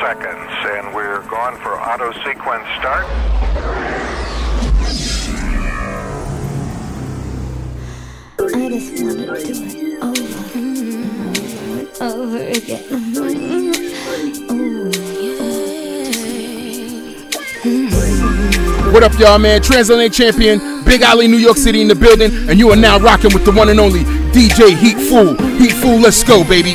seconds, and we're going for auto sequence start. I just want to do it over, over again. What up, y'all, man? Transatlantic champion, Big Alley, New York City in the building, and you are now rocking with the one and only DJ Heat Fool. Heat Fool, let's go, baby.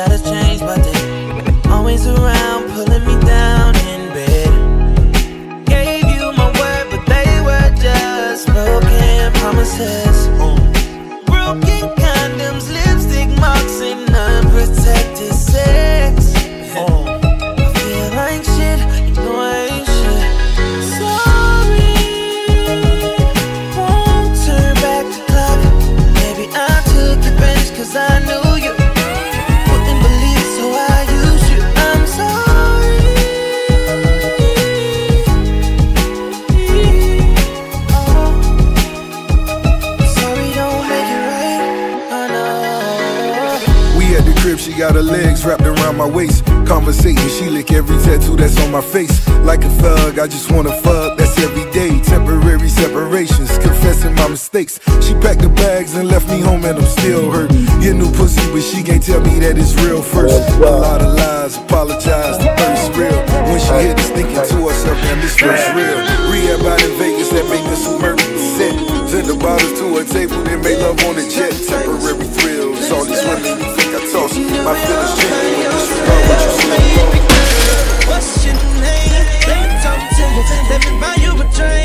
satisfied. my waist. Conversating, she lick every tattoo that's on my face. Like a thug, I just wanna fuck, that's every day. Temporary separations, confessing my mistakes. She packed the bags and left me home, and I'm still hurt. Your new pussy, but she can't tell me that it's real first. A lot of lies, apologize, the first real. When she hit us, thinking to herself, man, this first real. Rehab out in Vegas that make us who murder. Send the bottles to a table, then make love on a jet. Temporary thrills, all these women you think I toss. My feelings change. Baby girl, What's your name? Let me talk to you. Let me buy you a drink.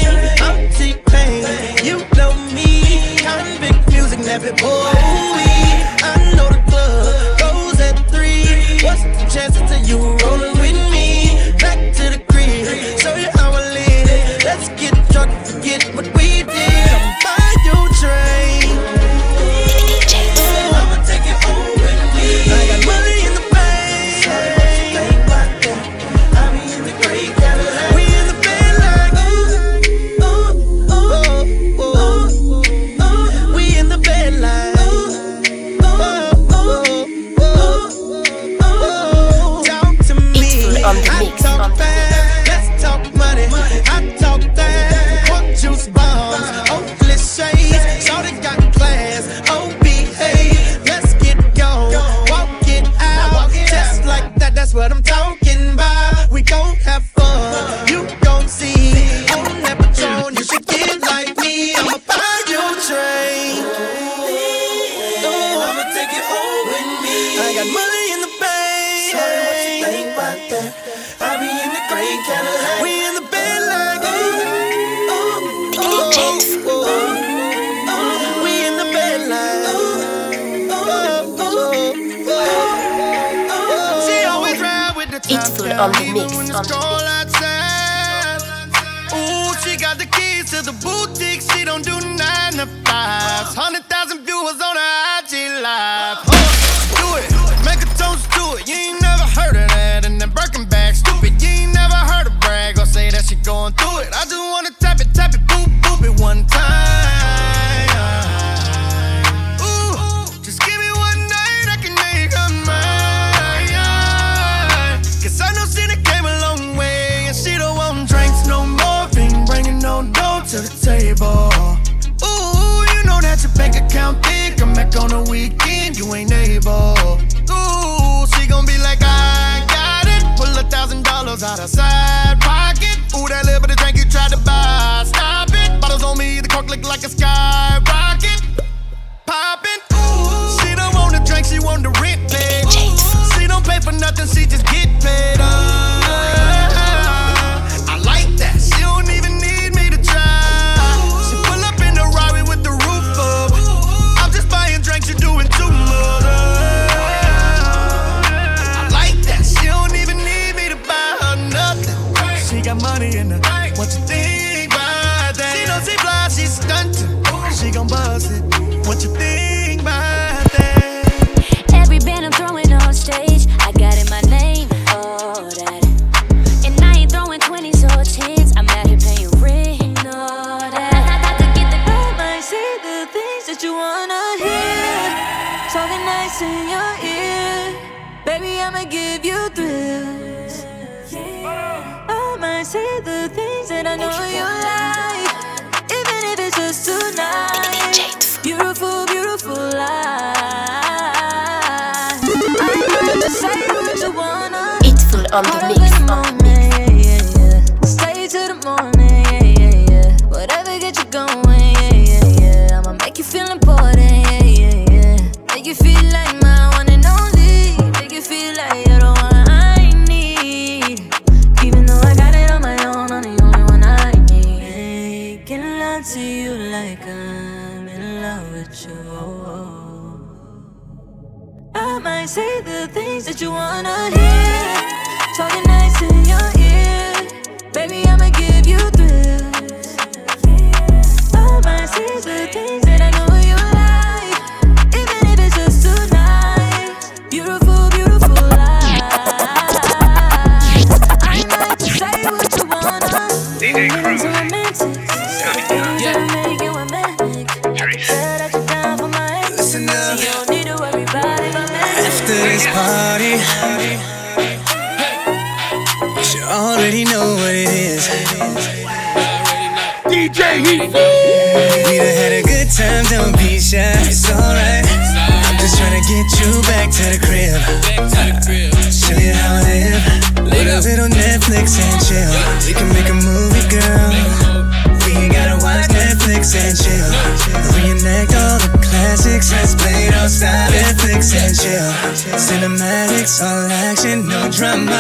Cinematics, all action, no drama.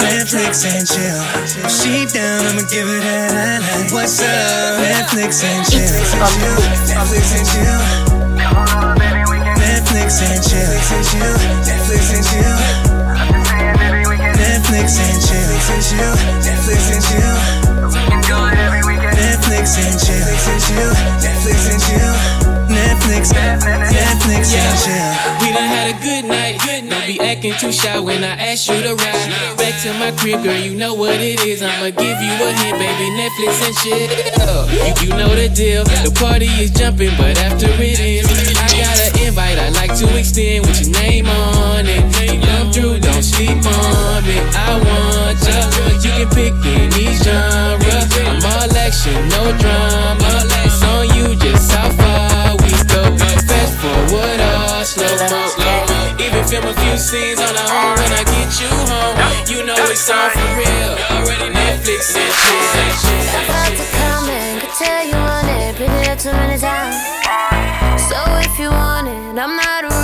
Netflix and chill. She down, I'ma give her that I like. What's up? Netflix and chill. Netflix and chill. Netflix and chill. Netflix and chill. Netflix and chill. Netflix and chill. Netflix and chill. Netflix and chill. Netflix, Netflix and chill. We done had a good night. Don't be acting too shy when I ask you to ride. Back to my crib, girl, you know what it is. I'ma give you a hint, baby. Netflix and shit. You, you know the deal. The party is jumping, but after it ends, I got an invite I'd like to extend with your name on it. Come through, don't sleep on me. I want ya. You can pick any genre. I'm all action, no drama. Film a few scenes on the home when I get you home. You know it's on for real. Already Netflix and shit. About to come and could tell you want it. Been here too many times. So if you want it, I'm not running.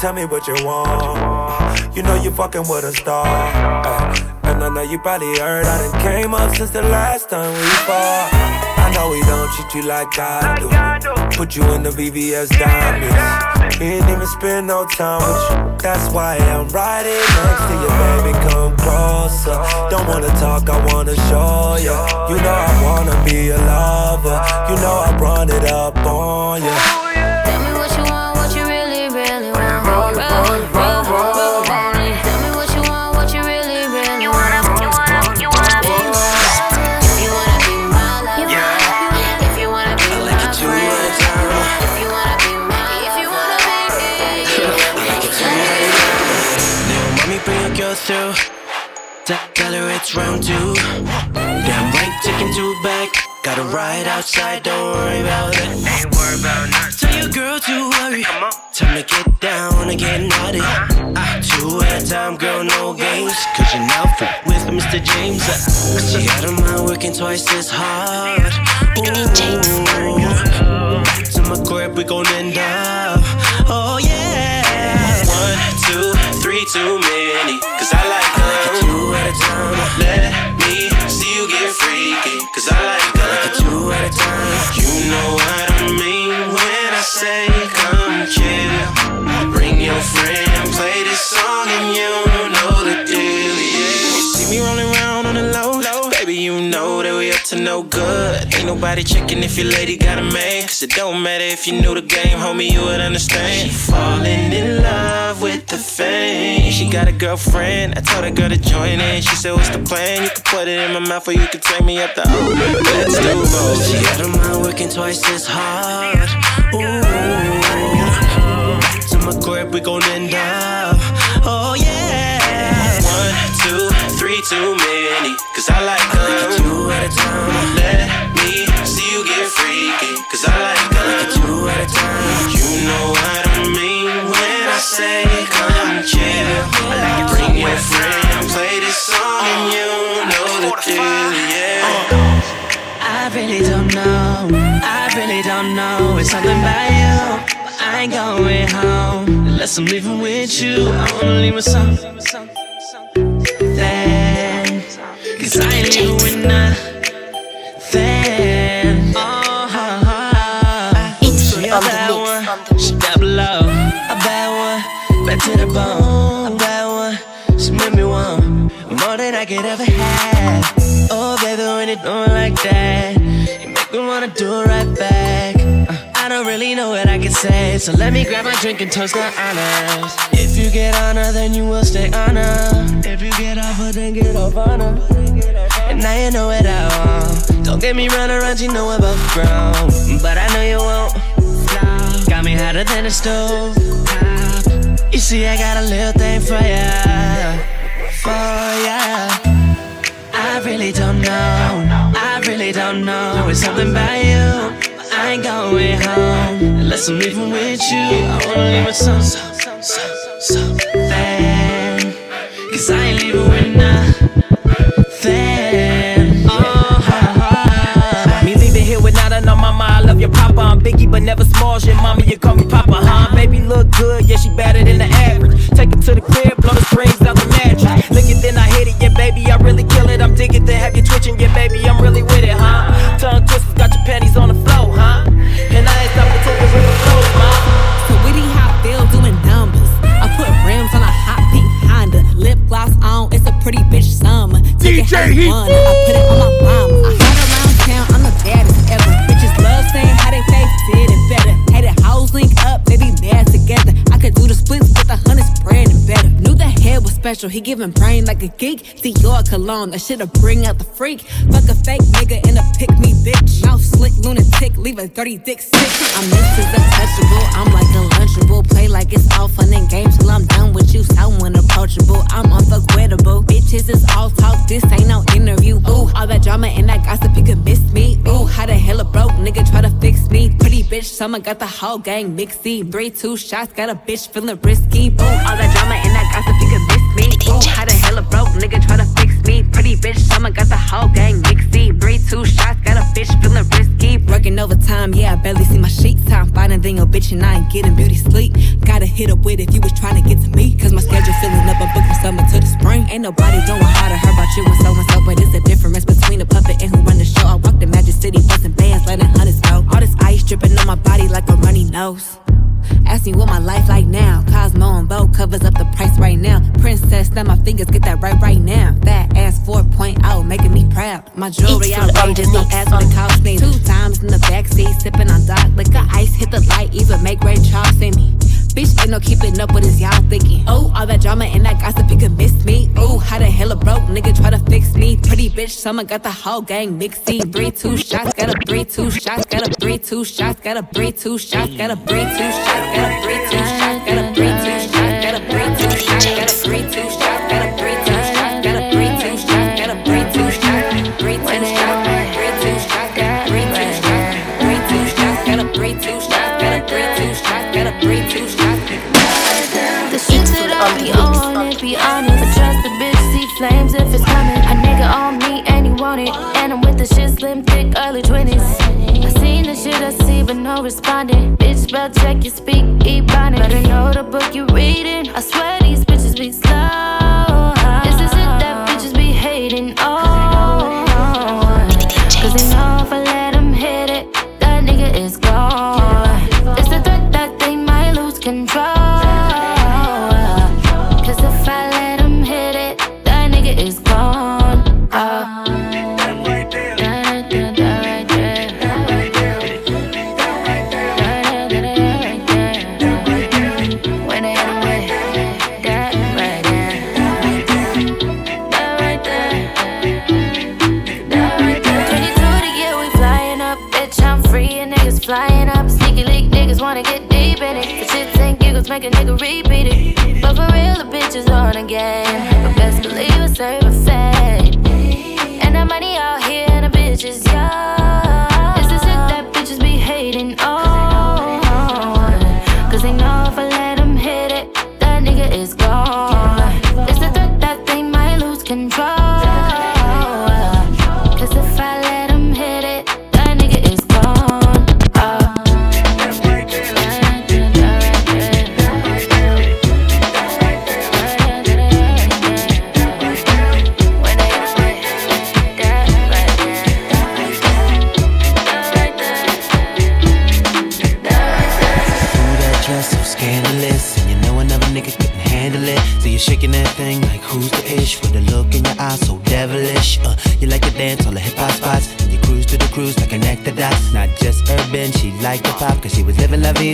Tell me what you want. You know you fucking with a star. Ay, and I know you probably heard I done came up since the last time we fought. I know we don't treat you like I do. Put you in the VVS diamonds. Ain't even spend no time with you. That's why I'm riding next to you, baby. Come closer. Don't wanna talk, I wanna show you. You know I wanna be a lover. You know I run it up on you. It's round two. Damn right, taking two back. Got a ride outside, don't worry about it. Ain't worried about nothing. Tell your girl to hurry. Come on. Time to get down and get naughty. Ah, two at a time, girl, no games. Cause you're now with Mr. James. Uh, she had a mind working twice as hard. Ooh. Back to my crib, we gon' end up. Oh, yeah. One, two, three, too many. A time. Let me see you get freaky. Cause I like like it two at a time. You know what I mean when I say come chill. Bring your friend, good. Ain't nobody checking if your lady got a man. Cause it don't matter if you knew the game, homie, you would understand. She falling in love with the fame. She got a girlfriend. I told that girl to join in. She said, What's the plan? You can put it in my mouth or you can take me up the O. Let's do both. She had her mind working twice as hard. Ooh. To my crib, we gon' end up. Too many, cause I like them. two at a time. Let me see you get freaky, cause I like them. two at a time. You know what I mean when I say come chill. I like it bring your friend, play this song and you know the deal, yeah. I really don't know, I really don't know. It's something about you. I ain't going home unless I'm leaving with you. I wanna leave with something. I ain't leaving with nothing. Oh, oh. She a bad one, she double low. A bad one, back to the bone. A bad one, she made me want more than I could ever have. Oh, baby, when you do it like that, you make me wanna do it right back. I don't really know what I can say, so let me grab my drink and toast our honors. If you get honor, then you will stay honor. If you get offer, then get off honor. And now you know what I want. Don't get me run around, you know above ground. But I know you won't. Got me hotter than a stove. You see, I got a little thing for ya. For ya. I really don't know. I really don't know. It's something about you. I ain't going home unless I'm leaving with you. I wanna leave with some, some, some, something. Cause I ain't leaving with nothing. Oh, Me leaving here with nothing on mind. I love your papa. I'm Biggie, but never smalls. Your mama, you call me papa, huh? Baby look good, yeah, she better than the average. Take it to the crib, blow the strings out the mattress. Lick it, then I hit it, yeah, baby, I really kill it. I'm digging, then have you twitching, yeah, baby, I'm really with it, huh? Tongue twisters, got your panties on the floor, DJ Heat. I put it on my mama. I hide around town, I'm the baddest ever. Bitches love saying how they face did it better. Hated hoes link up, they be mad together. I could do the splits with the hundred spread and better. Knew the head was special, he giving brain like a geek. Dior cologne, that shit'll bring out the freak. Fuck a fake nigga and a pick me bitch. Mouth slick, lunatic, leave a dirty dick sick. I'm Mrs. Untouchable, I'm like unlunchable. Play like it's all fun and games till I'm done with you. So unapproachable, I'm unforgettable. Bitches is all talk, this ain't no interview. Ooh, all that drama and that gossip, you could miss me. Ooh, how the hell a broke nigga try to fix me? Pretty bitch, summer got the whole gang mixy. Three, two shots, got a bitch feeling risky. Ooh, all that drama and that gossip, you could miss me. Ooh, how the hell a broke nigga try to fix me? Pretty bitch, summer got the whole gang mixy. Three, two shots, got a bitch feeling risky. Working overtime, yeah, I barely see my sheets. Time finding than your oh, bitch and I ain't getting beauty sleep. Gotta hit up with if you was trying to get to me. Cause my schedule filling up, I'm booking summer to the spring. Ain't nobody going harder, heard about you and so and so. But it's a difference between a puppet and who run the show. I walk the Magic City, busting bands, letting hundreds go. All this ice dripping on my body like a runny nose. Ask me what my life like now. Cosmo and Vogue covers up the price right now. Princess, snap my fingers, get that right right now. That ass 4.0, making me proud. My jewelry on outrageous, the don't ask what it cost me. Two times in the backseat, sipping on dark liquor. Ice hit the light, even make Ray Charles see me. Bitch, ain't no keeping up with this, y'all thinking. Oh, all that drama and that gossip, you could miss me. Oh, how the hell a broke nigga try to fix me? Pretty bitch, summer got the whole gang mixy. Three, two shots, got a three, two shots, got a three, two shots, got a three, two shots, got a three, two shots, got a three, two shots, got a three, two shots, got a three, two shots, got a three, two shots, the shit slim, thick, early 20s. I seen the shit I see, but no responding. Bitch, spell check, you speak, ebonics. Better know the book you reading. I swear these bitches be slow. Is this it that bitches be hating? Oh,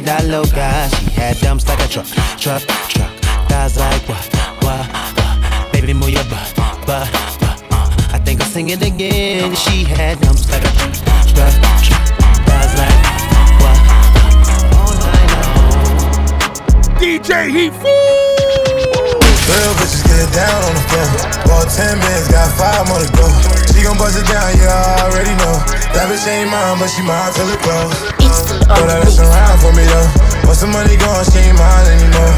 was living la vida loca. She had dumps like a truck, truck, truck. Thighs like what, what, what. Baby, move your butt, butt, butt. I think I'll sing it again. She had dumps like a truck, truck, truck. Thighs like what, what. All night long. DJ Heat Fool. Real bitches get down on the floor. Bought 10 bands, got five more to go. She gon' bust it down, yeah, I already know. That bitch ain't mine, but she mine till it close. Throw that ass around for me though. Once the money gone, she ain't mine anymore.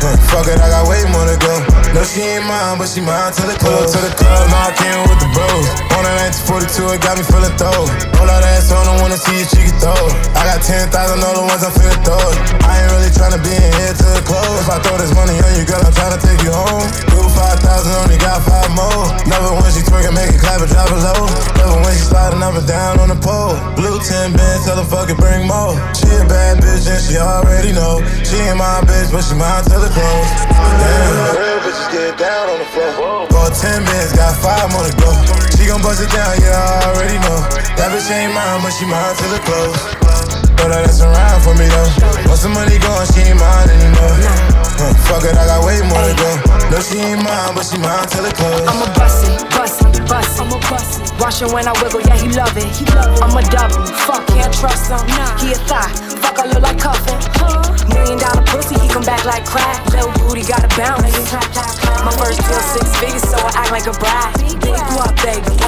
Huh, fuck it, I got way more to go. No, she ain't mine, but she mine till it close. Pull up to the club, knock in with the bros. On a 1942, it got me feeling throw. Roll that ass on, I don't wanna see if she can throw. I got 10,000 other ones I'm finna throw. I ain't really tryna be in here to the close. If I throw this money on you, girl, I'm tryna take you home. Do 5,000, only got five more. Never when she twerking, make it clap and drop it low. Never when she sliding up and down on the pole. Blue 10 bands, tell her fuck it, bring more. She a bad bitch and she already know. She ain't my bitch, but she mine till it close. Damn. Real bitches get down on the floor. Bought 10 bands, got five more to go. She gon' bust it down, yeah, I already know. That bitch ain't mine, but she mine till it close. Throw that ass around for me though. Once the money gone, she ain't mine anymore. Huh, fuck it, I got way more to go. No, she ain't mine, but she mine till it close. I'm a it, bust it. I'm a bust it. Watch him when I wiggle, yeah, he love it. He love it. I'm a double, fuck, can't trust him. Nah. He a thigh, fuck, I look like cuffin'. Huh? Million dollar pussy, he come back like crack. Little booty got a bounce. My first deal six figures, so I act like a bride. Big what, baby?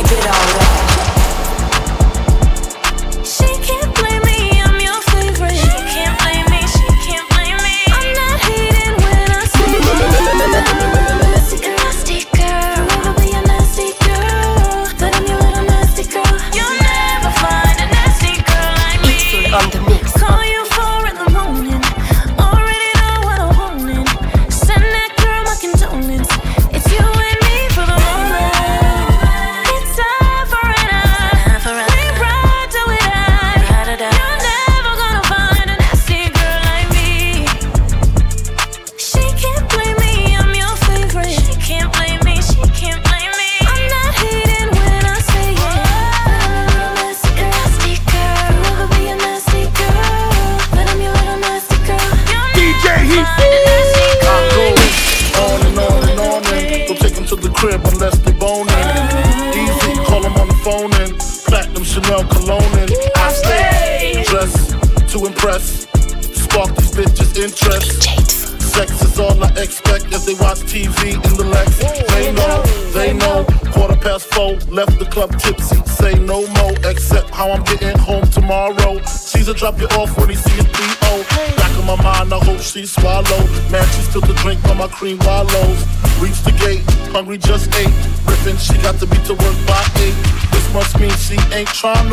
She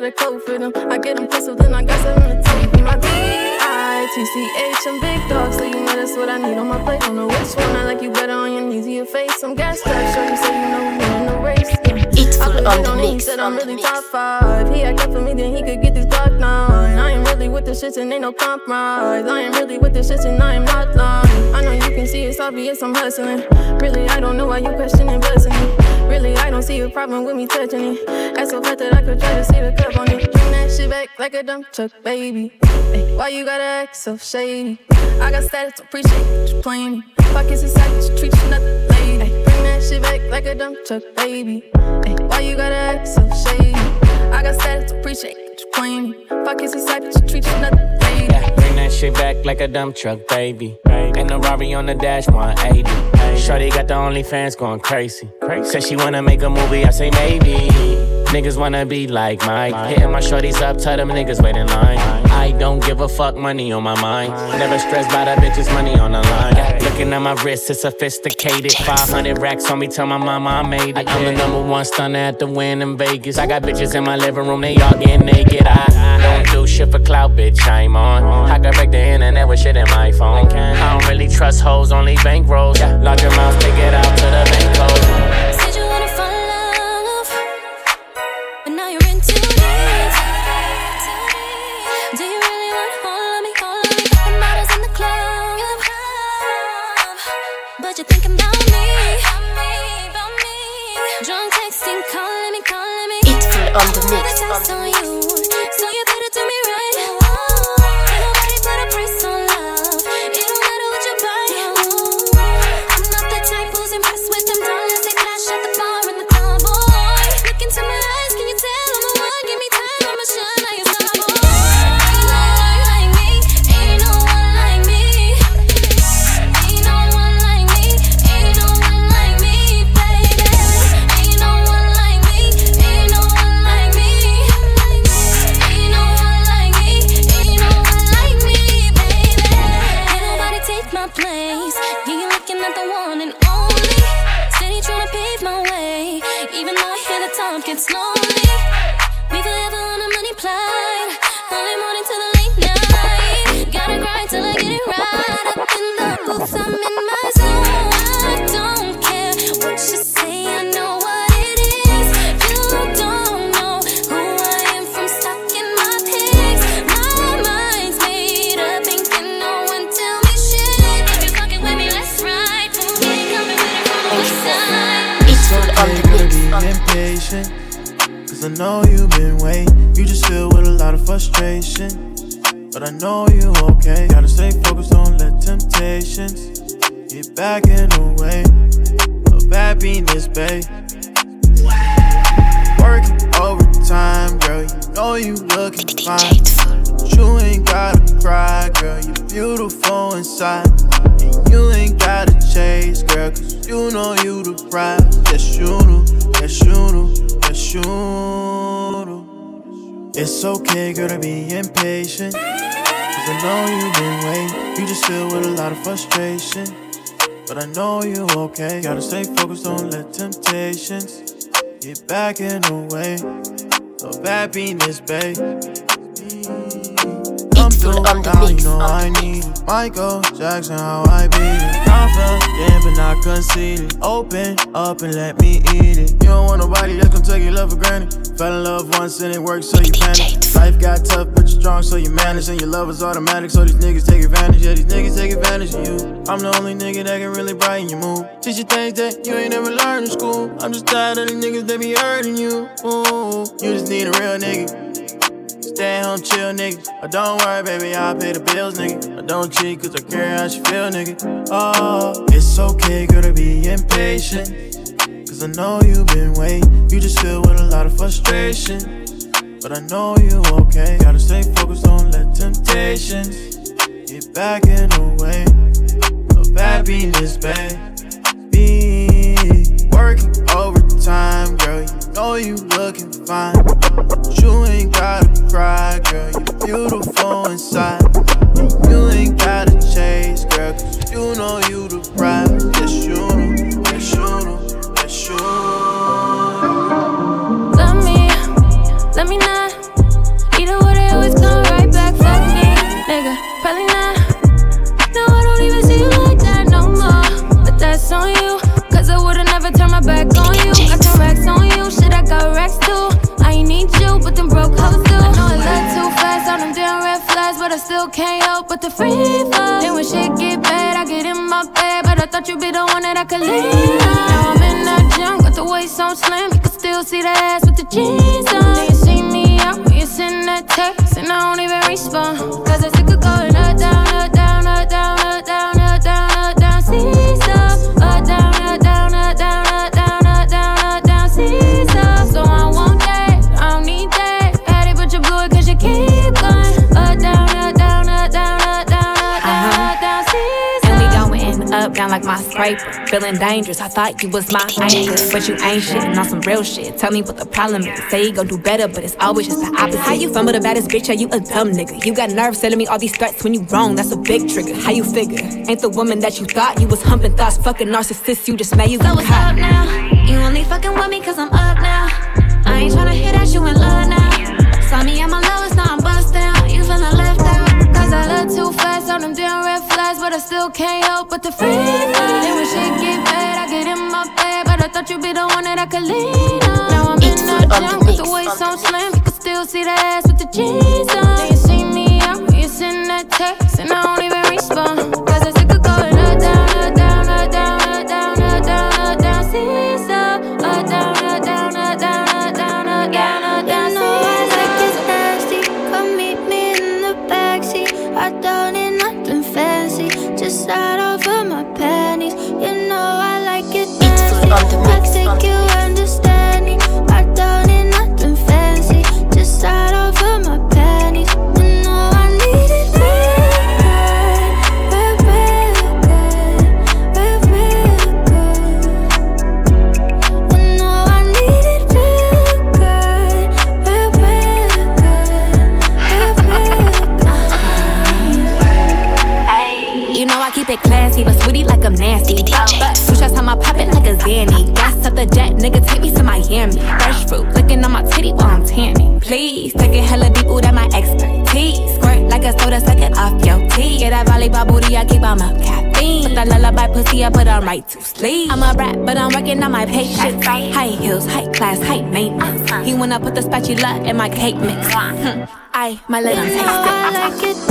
make a code fit him. I get him pistol, then I got something to you. Be my D-I-T-C-H, I'm big dog, so you know that's what I need on my plate. Don't know which one, I like you better on your knees your face. I'm gas strapped, sure you say you know who in the race. It's I full on the mix, said I'm really top five. He act up for me, then he could get this Glock nine. I ain't really with the shits and ain't no compromise. I ain't really with the shits and I am not lying. I know you can see it's obvious I'm hustling. Really, I don't know why you questioning blessing me. Really, I don't see a problem with me touching it. That's so fat that I could try to see the cup on it. Bring that shit back like a dump truck, baby. Why you gotta act so shady? I got status, to appreciate you playing me. Pockets inside, you treat you nothing lady. Bring that shit back like a dump truck, baby. Why you gotta act so shady? I got status, to appreciate you playing me. Pockets inside, you treat you nothing lady. That shit back like a dump truck, baby. And the Rari on the dash 180. Shorty got the OnlyFans going crazy. Said she wanna make a movie, I say maybe. Niggas wanna be like Mike. Hitting my shorties up, tell them niggas wait in line. I don't give a fuck, money on my mind. Never stressed by the bitches, money on the line. Looking at my wrist, it's sophisticated. 500 racks on me, tell my mama I made it. I'm the number one stunner at the win in Vegas. I got bitches in my living room, they all getting naked. I don't do shit for clout, bitch, I'm on. I can break the internet with shit in my phone. I don't really trust hoes, only bankrolls. Your mouth, take it out to the bank code. On the mix. Gotta stay focused, don't let temptations get back in the way of happiness, babe. I'm on the mix, you know I need it. Michael Jackson, how I be it. Confident, but not conceited. Open up and let me eat it. You don't want nobody that's gonna take your love for granted. Fell in love once and it worked, so you panic. Life got tough, but you're strong, so you manage. And your love is automatic, so these niggas take advantage. Yeah, these niggas take advantage of you. I'm the only nigga that can really brighten your mood. Teach you things that you ain't never learned in school. I'm just tired of these niggas that be hurting you. Ooh, you just need a real nigga. Stay home, chill, nigga. Oh, don't worry, baby, I'll pay the bills, nigga. I don't cheat, cause I care how she feel, nigga. Oh, it's okay, girl, to be impatient. Cause I know you've been waiting. You just feel with a lot of frustration. But I know you okay. Gotta stay focused, don't let temptations get back in the way of happiness, baby. Working overtime, girl. You know you looking fine. You ain't gotta cry, girl. You're beautiful inside. You ain't gotta chase, girl. Cause you know you the prize. Yes, you do. On them damn red flags, but I still can't help but to free fall. Then when shit get bad, I get in my bed. But I thought you'd be the one that I could lean on. Now I'm in that gym, got the waist so slim. You can still see that ass with the jeans on. Then you see me out, you send that text, and I don't even respond. Cause it's sick of going up, up, down, up, down, like my scraper. Feeling dangerous, I thought you was my angel. But you ain't shit on some real shit. Tell me what the problem is. Say you gon' do better, but it's always just the opposite. How you fumble the baddest bitch? Are you a dumb nigga? You got nerves selling me all these threats when you wrong. That's a big trigger. How you figure? Ain't the woman that you thought you was humping thoughts, fucking narcissist. You just made you so what's up now? You only fucking with me cause I'm up now. I ain't tryna hear that you in love now. Saw me at my love too fast on them damn red flags, but I still can't help but to feel it. When shit get bad, I get in my bed, but I thought you'd be the one that I could lean on. Now I'm in the gym, with the waist so slim, you can still see the ass with the jeans on. High heels, high class, high maintenance. Uh-huh. He wanna put the spatula in my cake mix. Hmm. I, my legs taste it. I like it.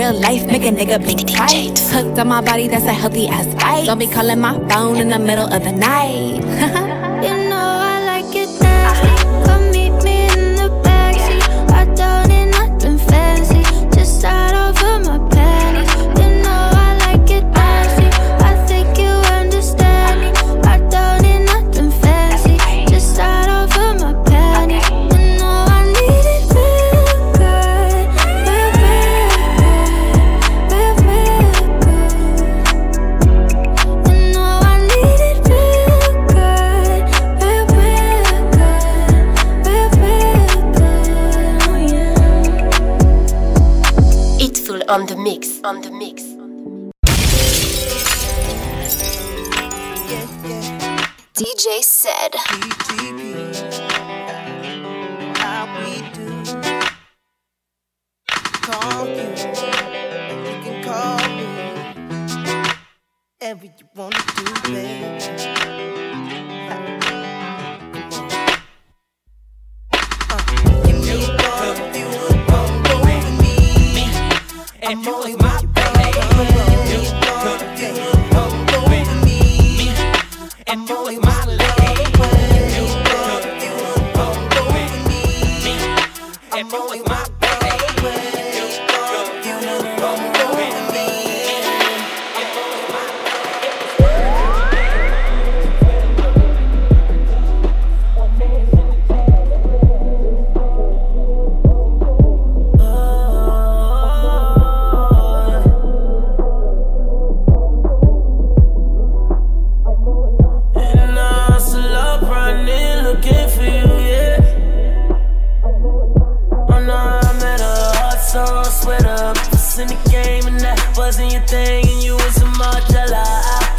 real life make a nigga blink twice. Hooked on my body, that's a healthy ass bite. Don't be calling my phone in the middle of the night. mix. On the mix. Yeah, yeah. DJ said.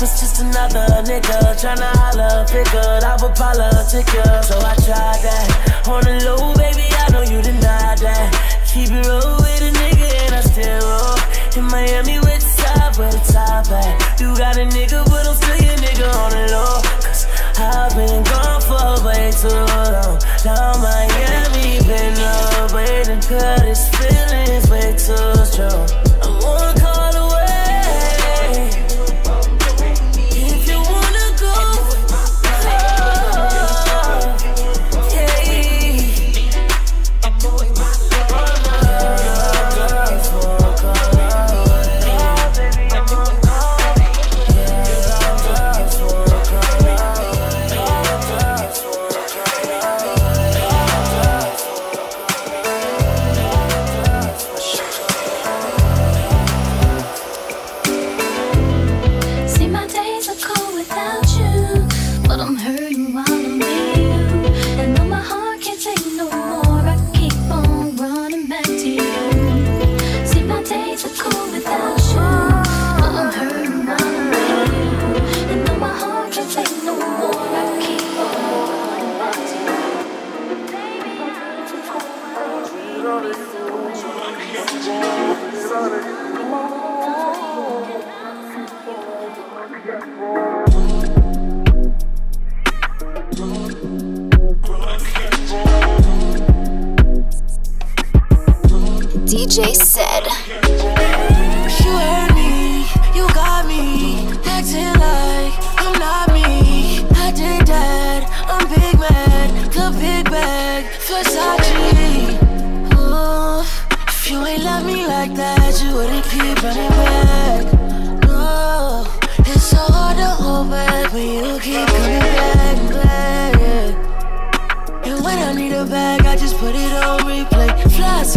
Was just another nigga tryna holler, figured I would politic. So I tried that. On the low, baby, I know you denied that. Keep it real with a nigga, and I still roll. In Miami, with top, where the top at. You got a nigga, but I'm still your nigga on the low. Cause I've been gone for way too long. Now Miami been up, waiting, cause this feeling's way too strong. I'm one call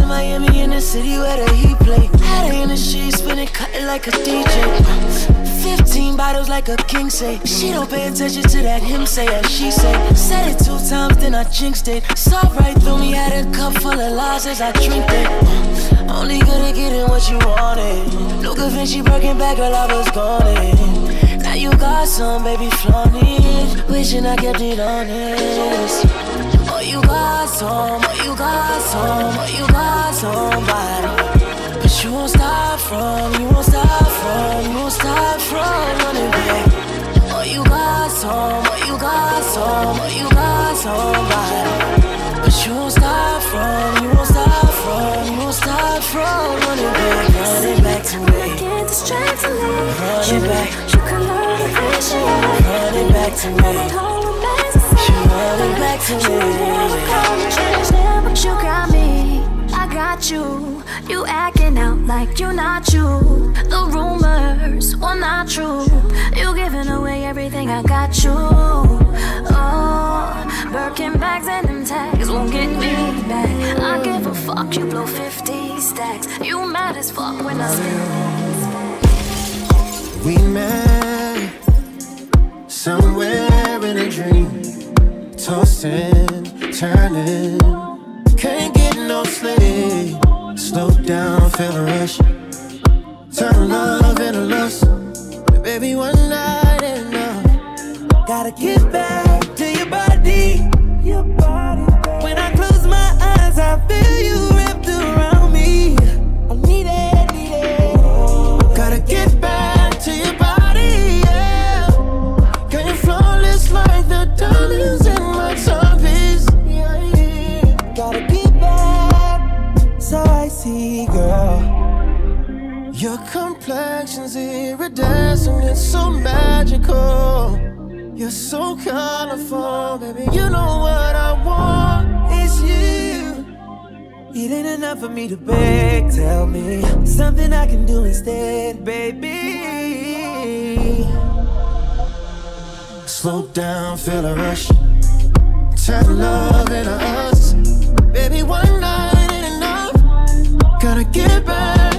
To Miami in the city where the heat play. Had in the sheets, spinning, cutting like a DJ. 15 bottles like a king say. She don't pay attention to that him say as she say. Said it two times, then I jinxed it. Saw right through me, had a cup full of lies as I drink it. Only good at getting what you wanted. Good Vinci breaking back, girl, I was gone. it. Now you got some, baby, flaunt it. Wishing I kept it honest. You got some, you got some, you got somebody. But you won't stop from, you won't stop from, you won't stop from running back. Oh, you got some, you got some, you got somebody. But you won't stop from, you won't stop from, you won't stop from running back, running back to me. Get distracted, Running back, you can learn to appreciate. running back to me. Running back to me. But you got me, I got you. You acting out like you're not you. The rumors were not true. You giving away everything I got you. Oh, Birkin bags and them tags won't get me back. I give a fuck, you blow 50 stacks. You mad as fuck when I spend We met somewhere in a dream, tossing, turning. Can't get no sleep. Slow down, feel a rush. Turn love into lust. Baby, one night enough. Gotta get back iridescent, it's so magical. You're so colorful, baby. You know what I want. It's you. It ain't enough for me to beg. Tell me something I can do instead, baby. Slow down, feel a rush. Turn love into us. Baby, one night ain't enough. Gotta get back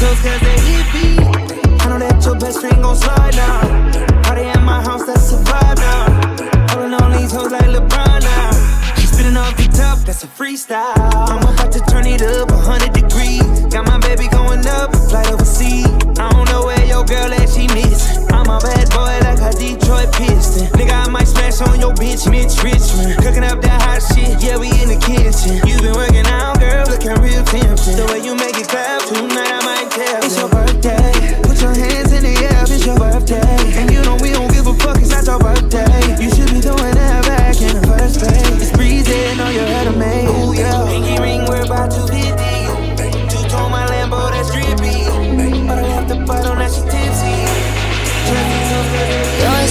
toes cause they hit me. I know that your best friend gon' slide now. Party at my house, that's a vibe now. Holding on these hoes like LeBron now. She spinning off the top, that's a freestyle. I'm about to turn it up 100 degrees. Got my baby going up, flight overseas. I don't know where your girl at, she missing. I'm a bad boy like a Detroit Piston. Nigga, I might smash on your bitch, Mitch Richmond. Cooking up that hot shit, yeah, we in the kitchen. You been working out, girl, looking real tempting. The way you make it clap tonight,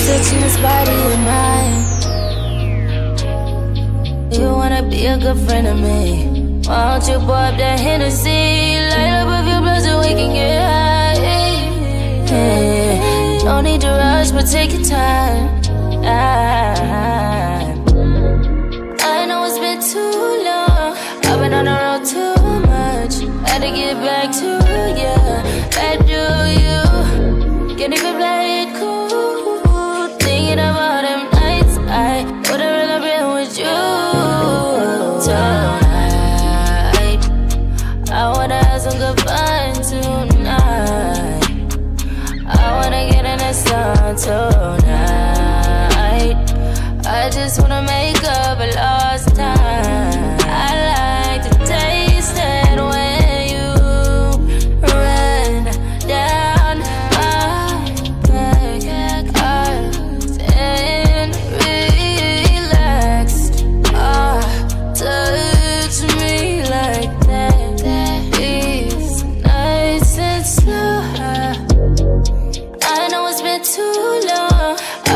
Your stitching body of mine. You wanna be a good friend of me. Why don't you pour up that Hennessy? Light up a few blunts and we can get high. Yeah. No need to rush, but take your time. I,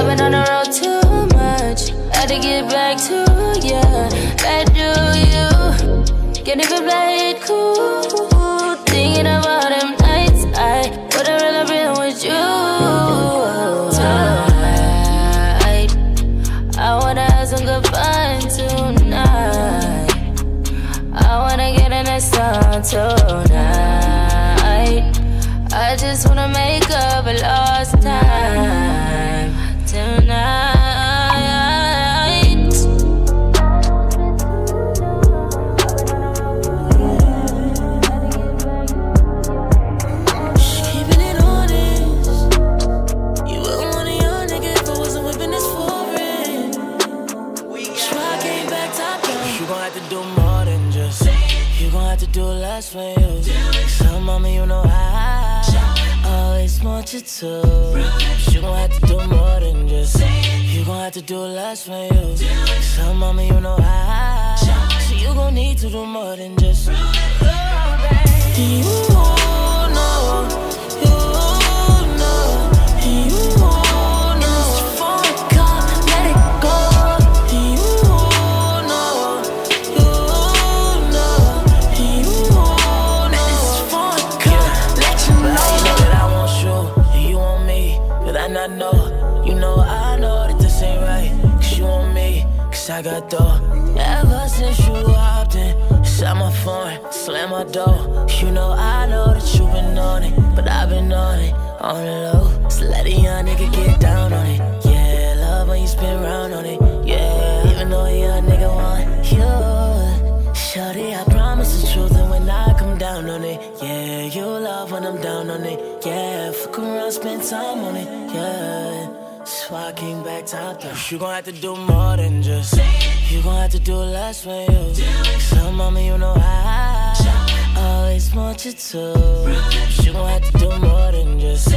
Been on the road too much. Had to get back to you. Back to you. Can't even play it cool. Thinking about them nights I would've rather been with you. Tonight, I wanna have some good fun tonight. I wanna get in the sun tonight. Want you gon' have to do more than just. You gon' have to do less for you. So, mama, you know I. So, you gon' need to do more than just. Oh, do You know, me, I got dough. Ever since you hopped in, shut my phone, slam my door. You know, I know that you been on it, but I've been on it, on the low. So let a young nigga get down on it. Yeah, love when you spin round on it. Yeah, even though a young nigga want you. Shorty, I promise the truth, and when I come down on it, yeah, you love when I'm down on it, yeah. Fuck around, spend time on it, yeah. I came back top down. You gon' have to do more than just. You gon' have to do less for you. So, mama, you know I always want you to. You gon' have to do more than just.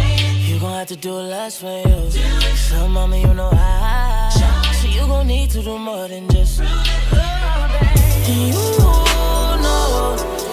You gon' have to do less for you. So, mama, you know I. So you gon' need to do more than just. Know, you know,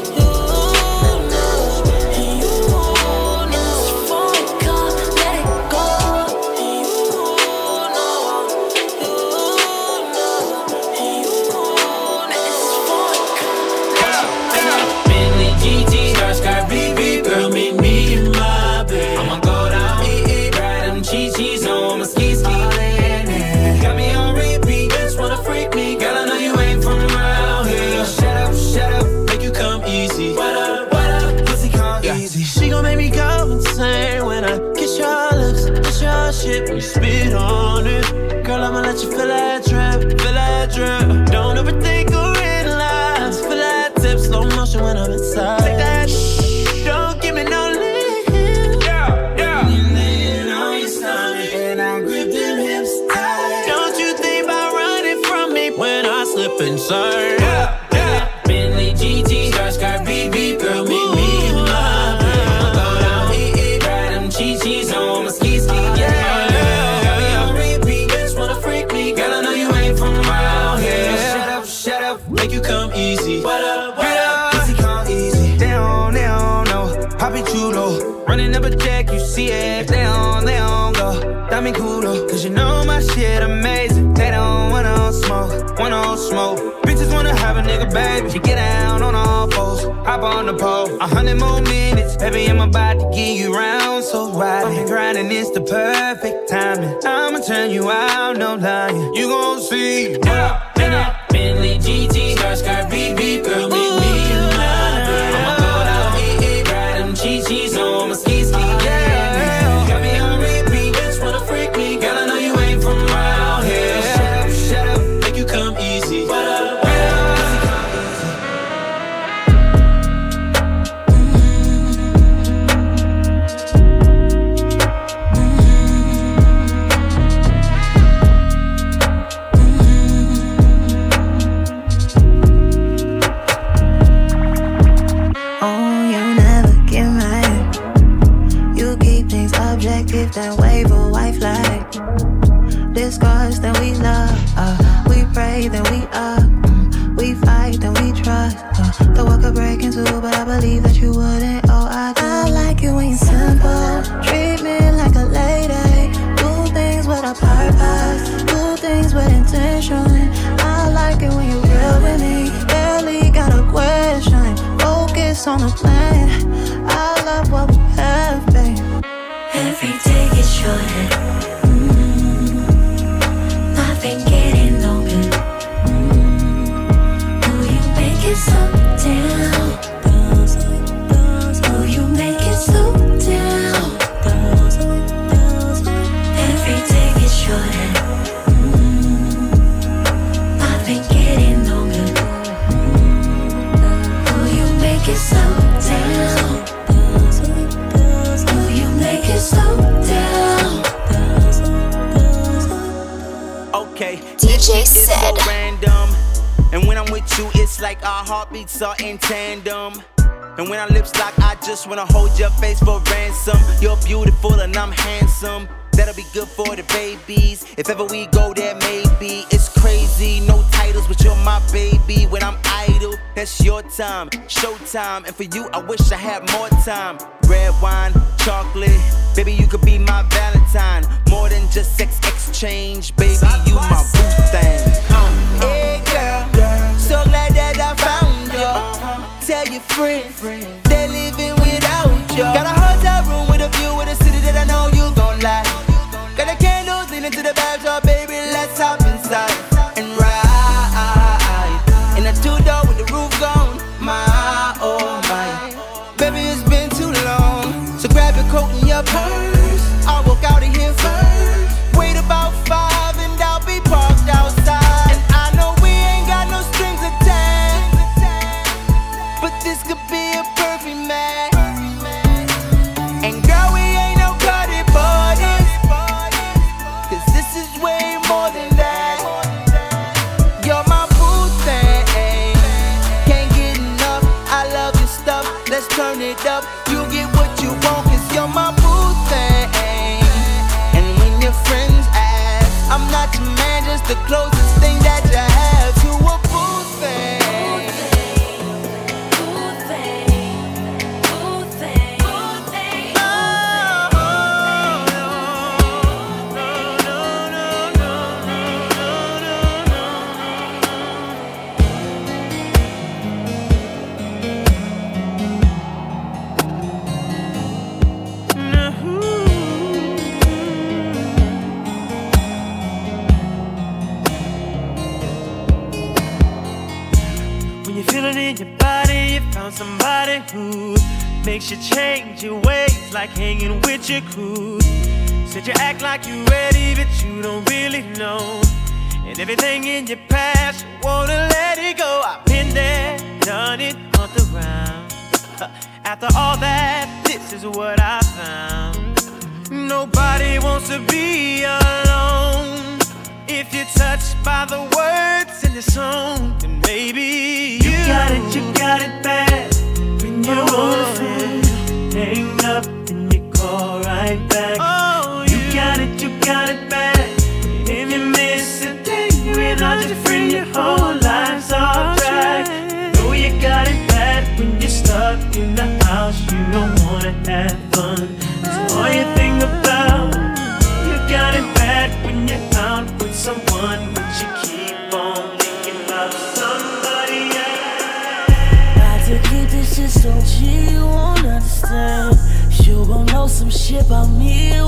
on the pole. A hundred more minutes, baby, I'm about to get you round. So ride it. Grinding it's the perfect timing. I'ma turn you out, no lying. You gon' see. Yeah. Que without your whole life's. Know you got it bad when you're stuck in the house, you don't wanna have fun. So all you think about, you got it bad when you're out with someone, but you keep on thinking somebody else. Got to keep this shit so you won't understand. You gon' know some shit about me,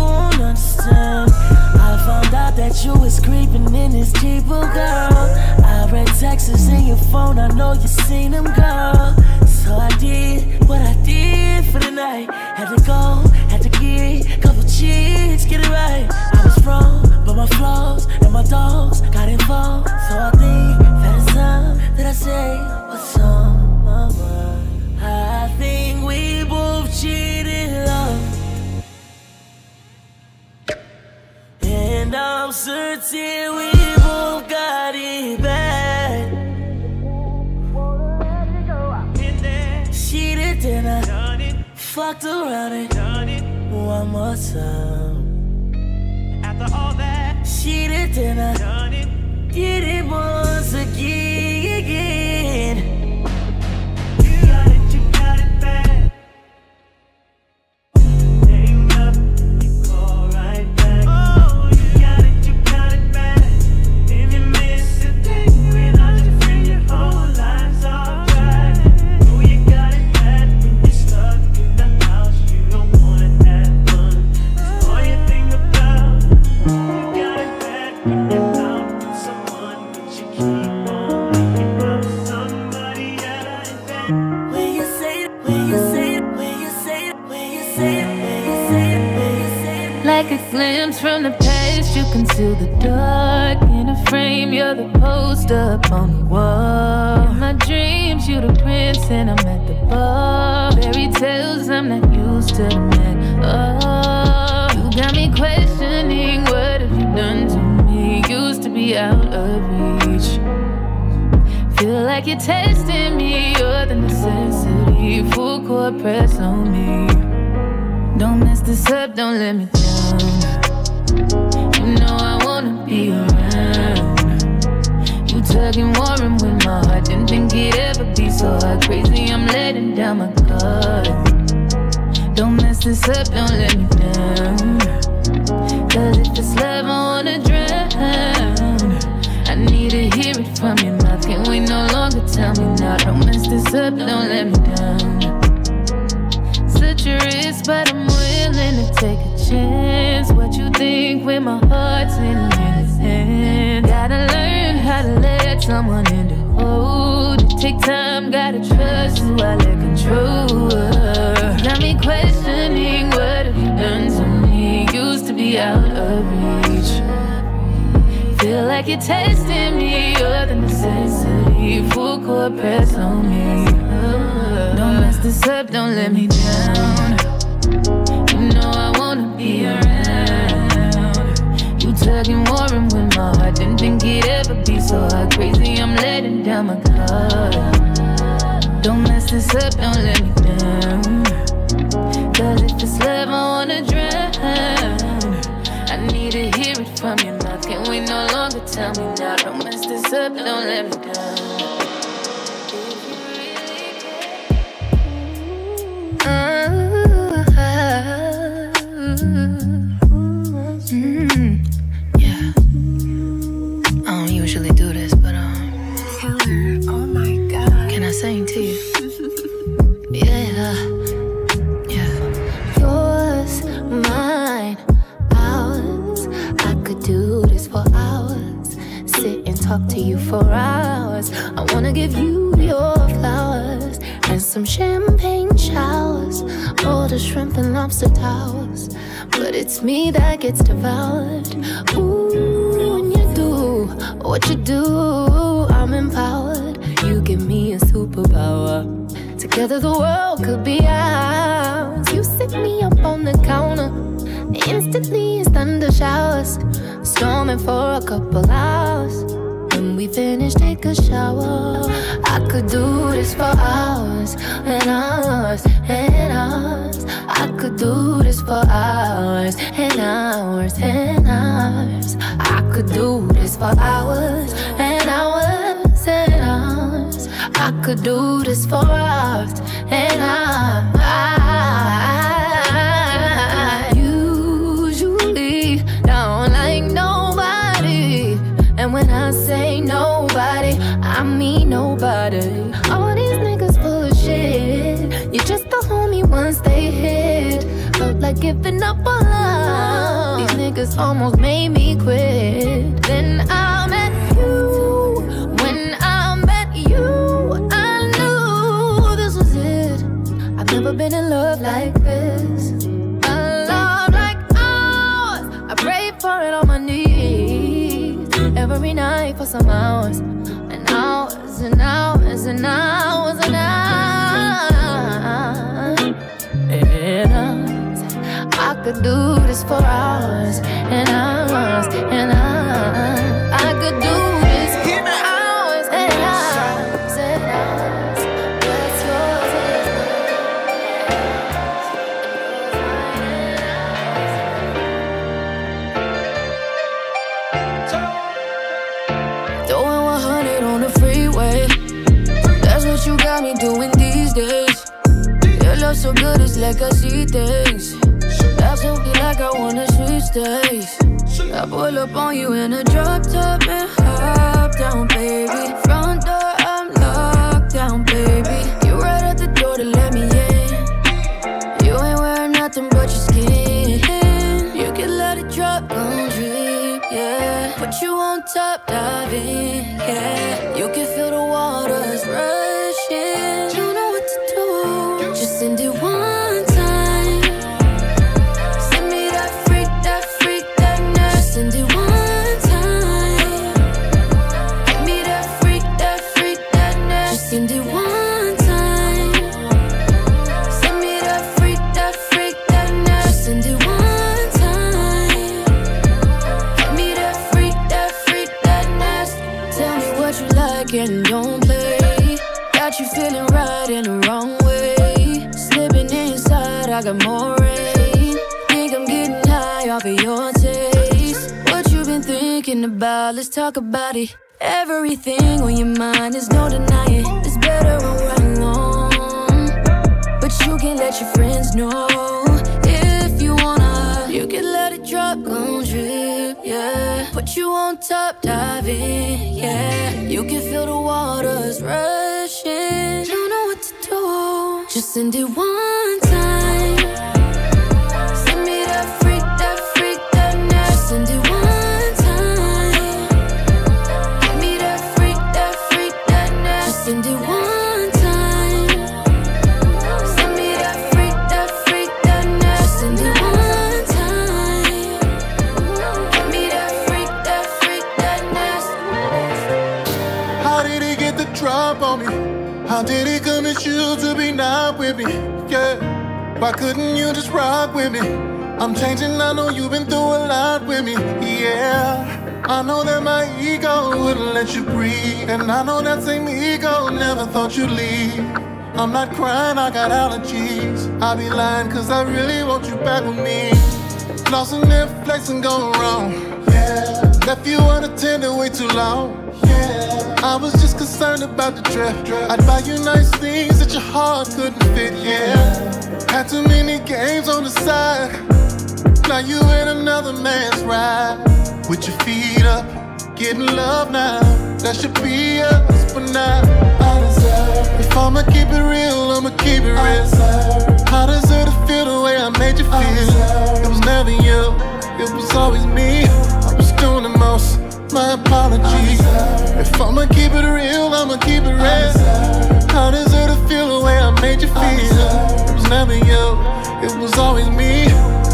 you was creeping in this Jeep, oh girl. I read texts in your phone, I know you seen them, girl. So I did what I did for the night. Had to go, had to get couple chicks, get it right. I was wrong, but my flaws and my dogs got involved. So I think that it's time that I say certain we both got it bad. She did dinner, fucked around and one more time. After all that, She did dinner, done it. did it once from the past, you conceal the dark in a frame. You're the poster up on the wall. In my dreams, you're the prince, and I'm at the bar. Fairy tales, I'm not used to the man. Oh, you got me questioning what have you done to me? Used to be out of reach. Feel like you're testing me, you're the necessity. Full court press on me. Don't mess this up, don't let me You tugging, warring with my heart. Didn't think it'd ever be so hard. Crazy, I'm letting down my guard. Don't mess this up, don't let me down. Cause if it's love, I wanna drown. I need to hear it from your mouth. Can we no longer tell me now? Don't mess this up, don't let me down. Such a risk, but I'm willing to take a chance. What you think when my heart's in his hands? Gotta learn to let someone in to hold. Take time, gotta trust who I let control. Got me questioning what have you done to me? Used to be out of reach. Feel like you're testing me, you're the necessity. Full court press on me. Don't mess this up, don't let me down. You know I wanna be around. Tugging, warring with my heart. Didn't think it'd ever be so hard. Crazy, I'm letting down my guard. Don't mess this up, don't let me down. Cause if it's love, I wanna drown. I need to hear it from your mouth. Can't we no longer tell me now? Don't mess this up, don't let me give you your flowers and some champagne showers. All the shrimp and lobster towers. But it's me that gets devoured. Ooh, when you do what you do, I'm empowered. You give me a superpower. Together the world could be ours. You sit me up on the counter. Instantly it's thunder showers. Storming for a couple hours. When we finish, take a shower. I could do this for hours and hours and hours. I could do this for hours and hours and hours. I could do this for hours and hours and hours. I could do this for hours and hours. They hit. Felt like giving up on love. These niggas almost made me quit. Then I met you. When I met you, I knew this was it. I've never been in love like this. A love like ours. I pray for it on my knees every night for some hours and hours and hours and hours and hours. And hours. I could do this for hours and hours and hours. I could do this for hours and hours and hours. What's yours is Doing 100 on the freeway. That's what you got me doing. Your so good, it's like I see things. That's so like I wanna switch stays. I pull up on you in a drop top and hop down, baby. Front door, I'm locked down, baby. You right at the door to let me in. You ain't wearing nothing but your skin. You can let it drop, gon' drip, yeah. Put you on top, dive Let's talk about it. Everything on your mind, is no denying. It's better when we're alone. But you can let your friends know if you wanna. You can let it drop, gon' drip, yeah. Put you on top, dive in, yeah. You can feel the waters rushing. Don't know what to do. Just send it one How did he convince you to be not with me? Yeah. Why couldn't you just rock with me? I'm changing, I know you've been through a lot with me. Yeah. I know that my ego wouldn't let you breathe. And I know that same ego never thought you'd leave. I'm not crying, I got allergies. I be lying cause I really want you back with me. Lost in their flex and going wrong. Yeah. Left you unattended way too long. Yeah. I was just concerned about the drip. I'd buy you nice things that your heart couldn't fit. Yeah. Had too many games on the side. Now you in another man's ride. With your feet up, getting love now. That should be us, but now I deserve. If I'ma keep it real, I'ma keep it real. I deserve to feel the way I made you feel. It was never you, it was always me. I was doing the most. My apologies. If I'ma keep it real, I'ma keep it real. I deserve to feel the way I made you feel. It was never you, it was always me.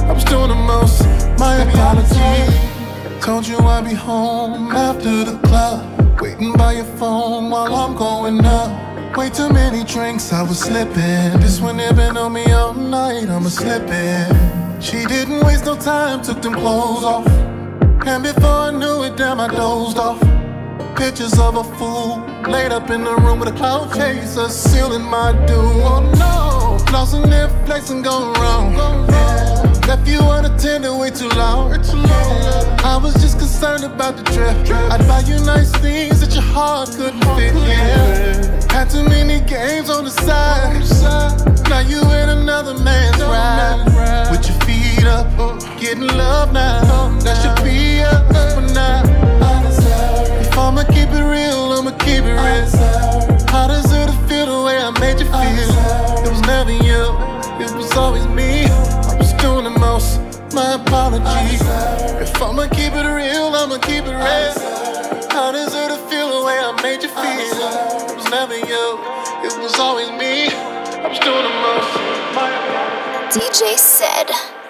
I was doing the most. My apologies. Told you I'd be home after the club. Waiting by your phone while I'm going up. Way too many drinks, I was slipping. This one had been on me all night, I'ma slip in. She didn't waste no time, took them clothes off. And before I knew it, damn, I dozed off. Pictures of a fool laid up in the room with a cloud chaser sealing my doom. Oh no, lost in Netflix and gone wrong. Yeah. Left you unattended way too long. I was just concerned about the trip. I'd buy you nice things that your heart couldn't fit. Yeah. Had too many games on the side. Now you in another man's ride. With your feet up, getting love now. That should be up for now. If I'ma keep it real, I'ma keep it real. How does it feel the way I made you feel? It was never you, it was always me doing the most. My apologies. If I'ma keep it real, I'ma keep it real. How does it feel the way I made you feel? It was never you, it was always me. I was doing the most. DJ said.